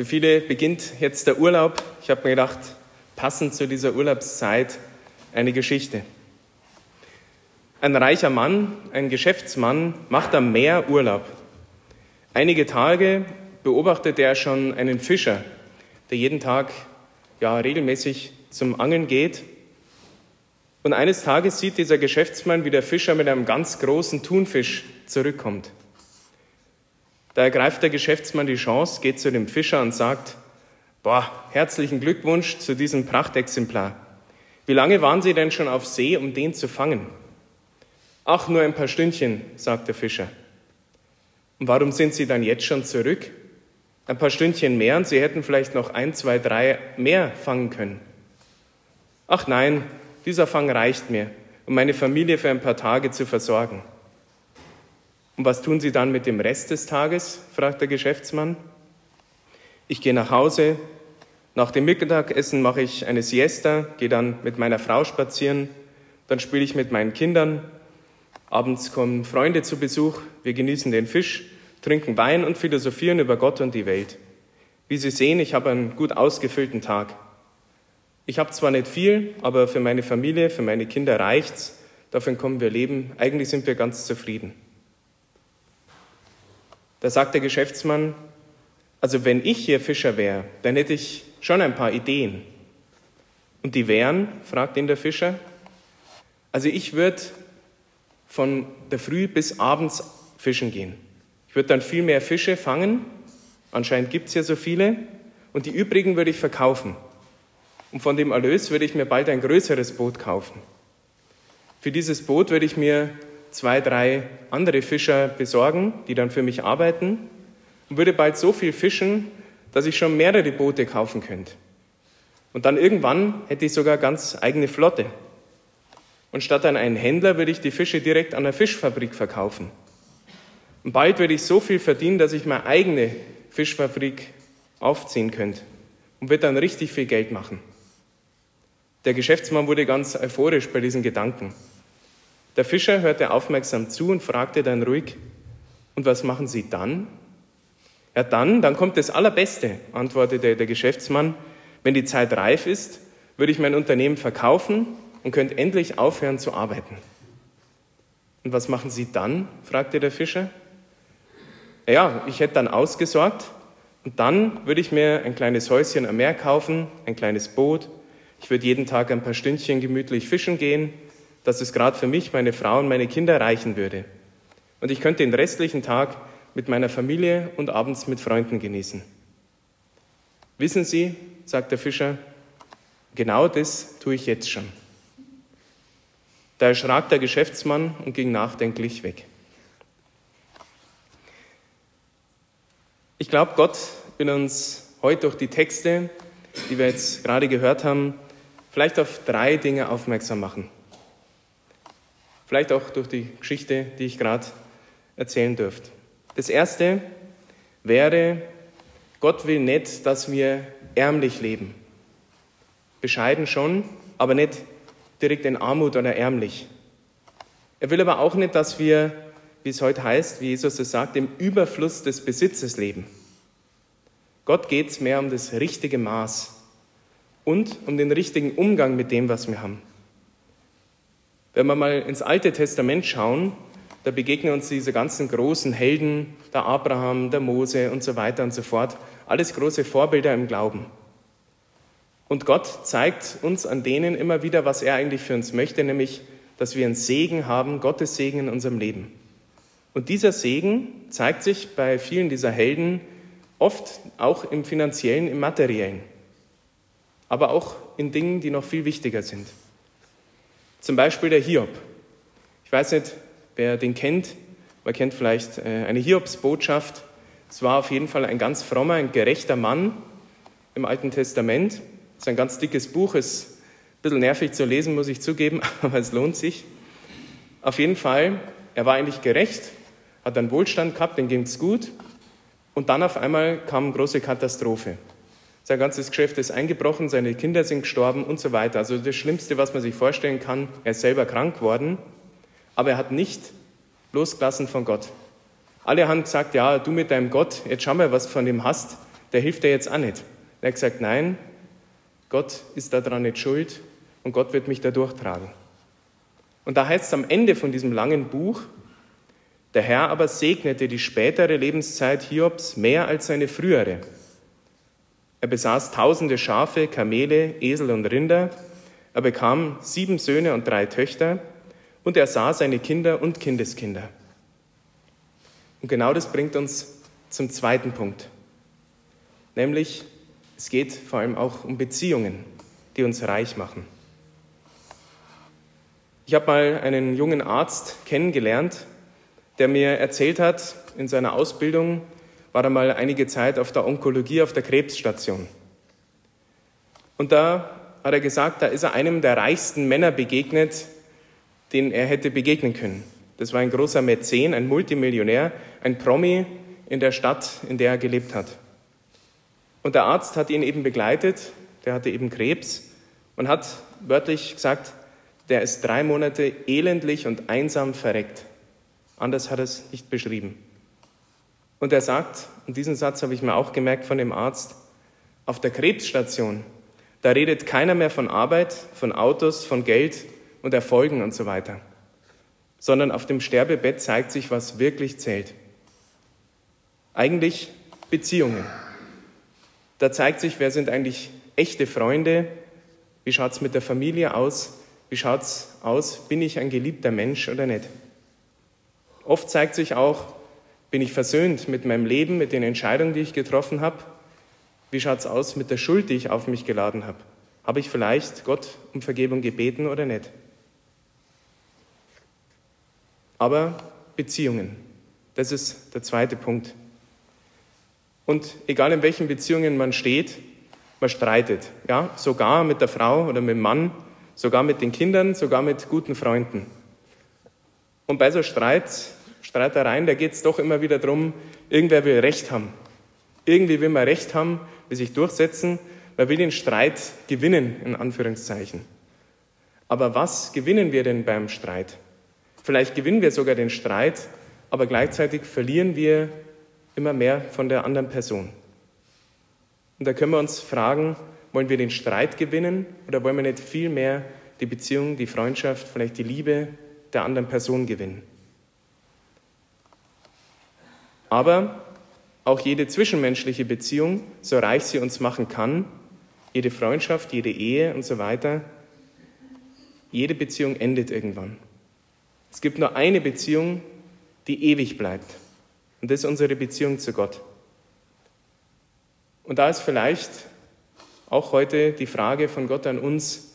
Für viele beginnt jetzt der Urlaub. Ich habe mir gedacht, passend zu dieser Urlaubszeit eine Geschichte. Ein reicher Mann, ein Geschäftsmann, macht am Meer Urlaub. Einige Tage beobachtet er schon einen Fischer, der jeden Tag ja, regelmäßig zum Angeln geht. Und eines Tages sieht dieser Geschäftsmann, wie der Fischer mit einem ganz großen Thunfisch zurückkommt. Da ergreift der Geschäftsmann die Chance, geht zu dem Fischer und sagt, boah, herzlichen Glückwunsch zu diesem Prachtexemplar. Wie lange waren Sie denn schon auf See, um den zu fangen? Ach, nur ein paar Stündchen, sagt der Fischer. Und warum sind Sie dann jetzt schon zurück? Ein paar Stündchen mehr und Sie hätten vielleicht noch ein, zwei, drei mehr fangen können. Ach nein, dieser Fang reicht mir, um meine Familie für ein paar Tage zu versorgen. Und was tun Sie dann mit dem Rest des Tages? fragt der Geschäftsmann. Ich gehe nach Hause. Nach dem Mittagessen mache ich eine Siesta, gehe dann mit meiner Frau spazieren. Dann spiele ich mit meinen Kindern. Abends kommen Freunde zu Besuch. Wir genießen den Fisch, trinken Wein und philosophieren über Gott und die Welt. Wie Sie sehen, ich habe einen gut ausgefüllten Tag. Ich habe zwar nicht viel, aber für meine Familie, für meine Kinder reicht's. Davon kommen wir leben. Eigentlich sind wir ganz zufrieden. Da sagt der Geschäftsmann, also wenn ich hier Fischer wäre, dann hätte ich schon ein paar Ideen. Und die wären, fragt ihn der Fischer, also ich würde von der Früh bis abends fischen gehen. Ich würde dann viel mehr Fische fangen, anscheinend gibt es ja so viele, und die übrigen würde ich verkaufen. Und von dem Erlös würde ich mir bald ein größeres Boot kaufen. Für dieses Boot würde ich mir zwei, drei andere Fischer besorgen, die dann für mich arbeiten und würde bald so viel fischen, dass ich schon mehrere Boote kaufen könnte. Und dann irgendwann hätte ich sogar ganz eigene Flotte. Und statt an einen Händler würde ich die Fische direkt an der Fischfabrik verkaufen. Und bald würde ich so viel verdienen, dass ich meine eigene Fischfabrik aufziehen könnte und würde dann richtig viel Geld machen. Der Geschäftsmann wurde ganz euphorisch bei diesen Gedanken. Der Fischer hörte aufmerksam zu und fragte dann ruhig, und was machen Sie dann? Ja, dann, dann kommt das Allerbeste, antwortete der Geschäftsmann. Wenn die Zeit reif ist, würde ich mein Unternehmen verkaufen und könnte endlich aufhören zu arbeiten. Und was machen Sie dann? fragte der Fischer. Ja, ich hätte dann ausgesorgt und dann würde ich mir ein kleines Häuschen am Meer kaufen, ein kleines Boot. Ich würde jeden Tag ein paar Stündchen gemütlich fischen gehen dass es gerade für mich, meine Frau und meine Kinder reichen würde. Und ich könnte den restlichen Tag mit meiner Familie und abends mit Freunden genießen. Wissen Sie, sagt der Fischer, genau das tue ich jetzt schon. Da erschrak der Geschäftsmann und ging nachdenklich weg. Ich glaube, Gott will uns heute durch die Texte, die wir jetzt gerade gehört haben, vielleicht auf drei Dinge aufmerksam machen. Vielleicht auch durch die Geschichte, die ich gerade erzählen dürfte. Das erste wäre, Gott will nicht, dass wir ärmlich leben. Bescheiden schon, aber nicht direkt in Armut oder ärmlich. Er will aber auch nicht, dass wir, wie es heute heißt, wie Jesus es sagt, im Überfluss des Besitzes leben. Gott geht es mehr um das richtige Maß und um den richtigen Umgang mit dem, was wir haben. Wenn wir mal ins Alte Testament schauen, da begegnen uns diese ganzen großen Helden, der Abraham, der Mose und so weiter und so fort, alles große Vorbilder im Glauben. Und Gott zeigt uns an denen immer wieder, was er eigentlich für uns möchte, nämlich, dass wir einen Segen haben, Gottes Segen in unserem Leben. Und dieser Segen zeigt sich bei vielen dieser Helden oft auch im finanziellen, im materiellen, aber auch in Dingen, die noch viel wichtiger sind. Zum Beispiel der Hiob. Ich weiß nicht, wer den kennt. Man kennt vielleicht äh, eine Hiobsbotschaft. Es war auf jeden Fall ein ganz frommer, ein gerechter Mann im Alten Testament. Es ist ein ganz dickes Buch, ist ein bisschen nervig zu lesen, muss ich zugeben, aber es lohnt sich. Auf jeden Fall, er war eigentlich gerecht, hat einen Wohlstand gehabt, dem ging es gut. Und dann auf einmal kam eine große Katastrophe. Sein ganzes Geschäft ist eingebrochen, seine Kinder sind gestorben und so weiter. Also das Schlimmste, was man sich vorstellen kann, er ist selber krank geworden, aber er hat nicht losgelassen von Gott. Alle haben gesagt, ja, du mit deinem Gott, jetzt schau mal, was du von ihm hast. der hilft dir jetzt auch nicht. Er hat gesagt, nein, Gott ist daran nicht schuld und Gott wird mich da durchtragen. Und da heißt es am Ende von diesem langen Buch, der Herr aber segnete die spätere Lebenszeit Hiobs mehr als seine frühere. Er besaß tausende Schafe, Kamele, Esel und Rinder. Er bekam sieben Söhne und drei Töchter und er sah seine Kinder und Kindeskinder. Und genau das bringt uns zum zweiten Punkt, nämlich es geht vor allem auch um Beziehungen, die uns reich machen. Ich habe mal einen jungen Arzt kennengelernt, der mir erzählt hat, in seiner Ausbildung war er mal einige Zeit auf der Onkologie auf der Krebsstation. Und da hat er gesagt, da ist er einem der reichsten Männer begegnet, den er hätte begegnen können. Das war ein großer Mäzen, ein Multimillionär, ein Promi in der Stadt, in der er gelebt hat. Und der Arzt hat ihn eben begleitet, der hatte eben Krebs und hat wörtlich gesagt, der ist drei Monate elendlich und einsam verreckt. Anders hat er es nicht beschrieben. Und er sagt, und diesen Satz habe ich mir auch gemerkt von dem Arzt, auf der Krebsstation, da redet keiner mehr von Arbeit, von Autos, von Geld und Erfolgen und so weiter, sondern auf dem Sterbebett zeigt sich, was wirklich zählt. Eigentlich Beziehungen. Da zeigt sich, wer sind eigentlich echte Freunde, wie schaut es mit der Familie aus, wie schaut es aus, bin ich ein geliebter Mensch oder nicht. Oft zeigt sich auch, bin ich versöhnt mit meinem Leben, mit den Entscheidungen, die ich getroffen habe? Wie schaut es aus mit der Schuld, die ich auf mich geladen habe? Habe ich vielleicht Gott um Vergebung gebeten oder nicht? Aber Beziehungen, das ist der zweite Punkt. Und egal in welchen Beziehungen man steht, man streitet. Ja, sogar mit der Frau oder mit dem Mann, sogar mit den Kindern, sogar mit guten Freunden. Und bei so Streit Streitereien, da geht es doch immer wieder darum, irgendwer will Recht haben. Irgendwie will man Recht haben, will sich durchsetzen, man will den Streit gewinnen, in Anführungszeichen. Aber was gewinnen wir denn beim Streit? Vielleicht gewinnen wir sogar den Streit, aber gleichzeitig verlieren wir immer mehr von der anderen Person. Und da können wir uns fragen, wollen wir den Streit gewinnen oder wollen wir nicht viel mehr die Beziehung, die Freundschaft, vielleicht die Liebe der anderen Person gewinnen? Aber auch jede zwischenmenschliche Beziehung, so reich sie uns machen kann, jede Freundschaft, jede Ehe und so weiter, jede Beziehung endet irgendwann. Es gibt nur eine Beziehung, die ewig bleibt. Und das ist unsere Beziehung zu Gott. Und da ist vielleicht auch heute die Frage von Gott an uns,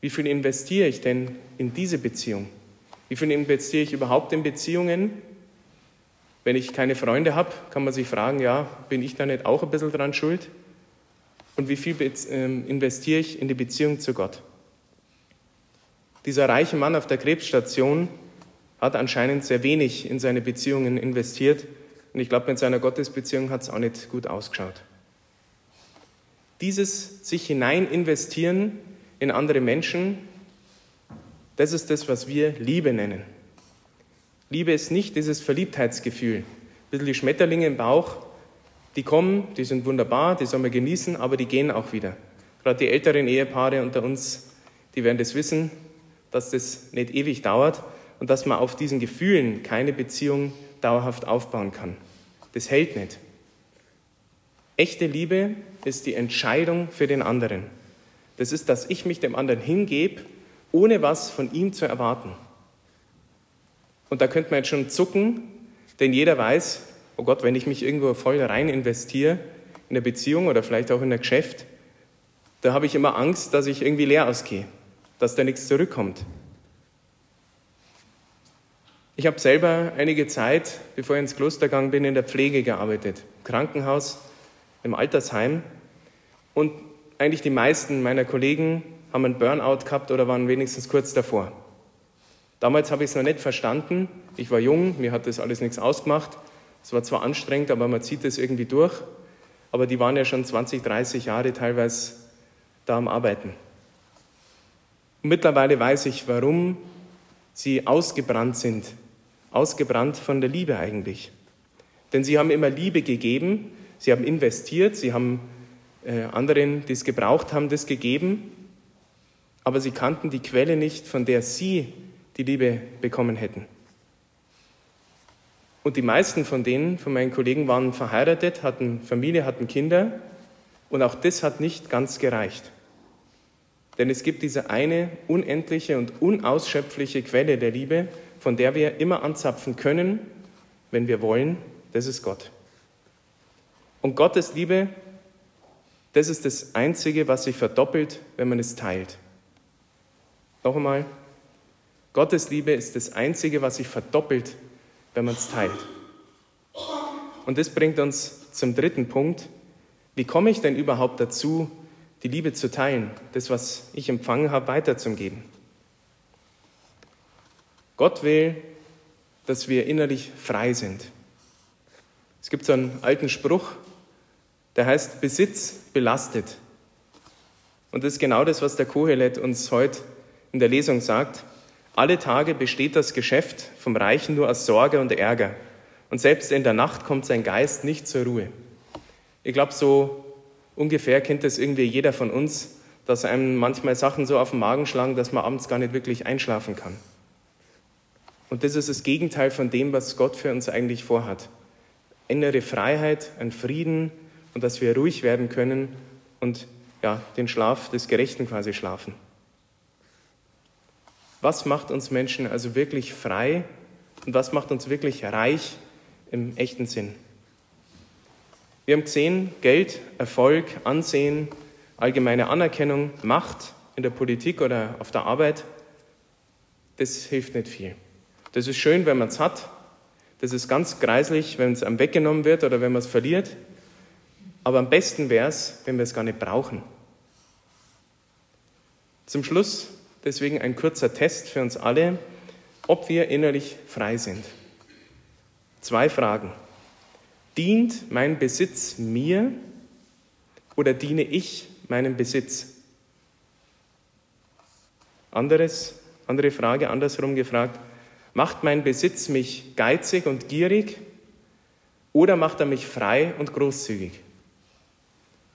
wie viel investiere ich denn in diese Beziehung? Wie viel investiere ich überhaupt in Beziehungen? Wenn ich keine Freunde habe, kann man sich fragen, ja, bin ich da nicht auch ein bisschen dran schuld? Und wie viel ähm, investiere ich in die Beziehung zu Gott? Dieser reiche Mann auf der Krebsstation hat anscheinend sehr wenig in seine Beziehungen investiert und ich glaube, mit seiner Gottesbeziehung hat es auch nicht gut ausgeschaut. Dieses sich hinein investieren in andere Menschen, das ist das, was wir Liebe nennen. Liebe ist nicht dieses Verliebtheitsgefühl. Ein bisschen die Schmetterlinge im Bauch, die kommen, die sind wunderbar, die sollen wir genießen, aber die gehen auch wieder. Gerade die älteren Ehepaare unter uns, die werden das wissen, dass das nicht ewig dauert und dass man auf diesen Gefühlen keine Beziehung dauerhaft aufbauen kann. Das hält nicht. Echte Liebe ist die Entscheidung für den anderen. Das ist, dass ich mich dem anderen hingebe, ohne was von ihm zu erwarten. Und da könnte man jetzt schon zucken, denn jeder weiß, oh Gott, wenn ich mich irgendwo voll rein investiere, in der Beziehung oder vielleicht auch in der Geschäft, da habe ich immer Angst, dass ich irgendwie leer ausgehe, dass da nichts zurückkommt. Ich habe selber einige Zeit, bevor ich ins Kloster gegangen bin, in der Pflege gearbeitet, im Krankenhaus, im Altersheim. Und eigentlich die meisten meiner Kollegen haben einen Burnout gehabt oder waren wenigstens kurz davor. Damals habe ich es noch nicht verstanden. Ich war jung, mir hat das alles nichts ausgemacht. Es war zwar anstrengend, aber man zieht es irgendwie durch. Aber die waren ja schon 20, 30 Jahre teilweise da am Arbeiten. Und mittlerweile weiß ich, warum sie ausgebrannt sind. Ausgebrannt von der Liebe eigentlich. Denn sie haben immer Liebe gegeben, Sie haben investiert, sie haben äh, anderen, die es gebraucht haben, das gegeben, aber sie kannten die Quelle nicht, von der sie die Liebe bekommen hätten. Und die meisten von denen, von meinen Kollegen, waren verheiratet, hatten Familie, hatten Kinder. Und auch das hat nicht ganz gereicht. Denn es gibt diese eine unendliche und unausschöpfliche Quelle der Liebe, von der wir immer anzapfen können, wenn wir wollen. Das ist Gott. Und Gottes Liebe, das ist das Einzige, was sich verdoppelt, wenn man es teilt. Noch einmal, Gottes Liebe ist das Einzige, was sich verdoppelt, wenn man es teilt. Und das bringt uns zum dritten Punkt. Wie komme ich denn überhaupt dazu, die Liebe zu teilen, das, was ich empfangen habe, weiterzugeben? Gott will, dass wir innerlich frei sind. Es gibt so einen alten Spruch, der heißt, Besitz belastet. Und das ist genau das, was der Kohelet uns heute in der Lesung sagt. Alle Tage besteht das Geschäft vom Reichen nur aus Sorge und Ärger. Und selbst in der Nacht kommt sein Geist nicht zur Ruhe. Ich glaube, so ungefähr kennt das irgendwie jeder von uns, dass einem manchmal Sachen so auf den Magen schlagen, dass man abends gar nicht wirklich einschlafen kann. Und das ist das Gegenteil von dem, was Gott für uns eigentlich vorhat. Innere Freiheit, ein Frieden und dass wir ruhig werden können und ja, den Schlaf des Gerechten quasi schlafen. Was macht uns Menschen also wirklich frei und was macht uns wirklich reich im echten Sinn? Wir haben gesehen, Geld, Erfolg, Ansehen, allgemeine Anerkennung, Macht in der Politik oder auf der Arbeit, das hilft nicht viel. Das ist schön, wenn man es hat. Das ist ganz greislich, wenn es einem weggenommen wird oder wenn man es verliert. Aber am besten wäre es, wenn wir es gar nicht brauchen. Zum Schluss deswegen ein kurzer Test für uns alle, ob wir innerlich frei sind. Zwei Fragen. Dient mein Besitz mir oder diene ich meinem Besitz? Anderes, andere Frage, andersrum gefragt. Macht mein Besitz mich geizig und gierig oder macht er mich frei und großzügig?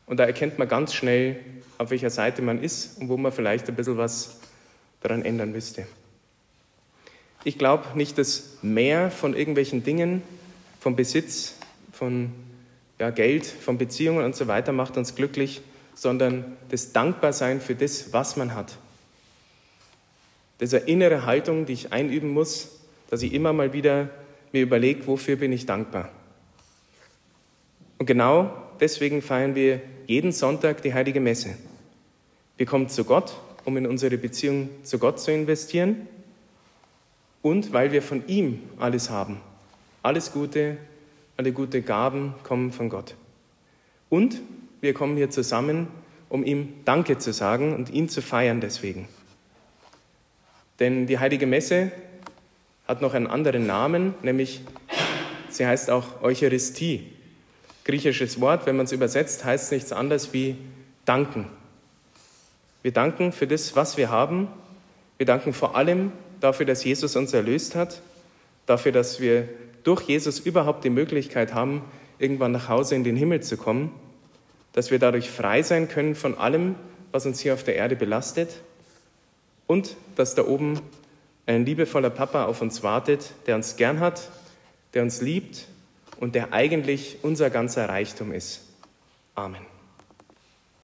Und da erkennt man ganz schnell, auf welcher Seite man ist und wo man vielleicht ein bisschen was daran ändern müsste. Ich glaube nicht, dass mehr von irgendwelchen Dingen, vom Besitz, von ja, Geld, von Beziehungen und so weiter macht uns glücklich, sondern das Dankbarsein für das, was man hat. Diese innere Haltung, die ich einüben muss, dass ich immer mal wieder mir überlege, wofür bin ich dankbar. Und genau deswegen feiern wir jeden Sonntag die heilige Messe. Wir kommen zu Gott um in unsere Beziehung zu Gott zu investieren und weil wir von ihm alles haben. Alles Gute, alle gute Gaben kommen von Gott. Und wir kommen hier zusammen, um ihm Danke zu sagen und ihn zu feiern deswegen. Denn die heilige Messe hat noch einen anderen Namen, nämlich sie heißt auch Eucharistie. Griechisches Wort, wenn man es übersetzt, heißt nichts anderes wie danken. Wir danken für das, was wir haben. Wir danken vor allem dafür, dass Jesus uns erlöst hat, dafür, dass wir durch Jesus überhaupt die Möglichkeit haben, irgendwann nach Hause in den Himmel zu kommen, dass wir dadurch frei sein können von allem, was uns hier auf der Erde belastet und dass da oben ein liebevoller Papa auf uns wartet, der uns gern hat, der uns liebt und der eigentlich unser ganzer Reichtum ist. Amen.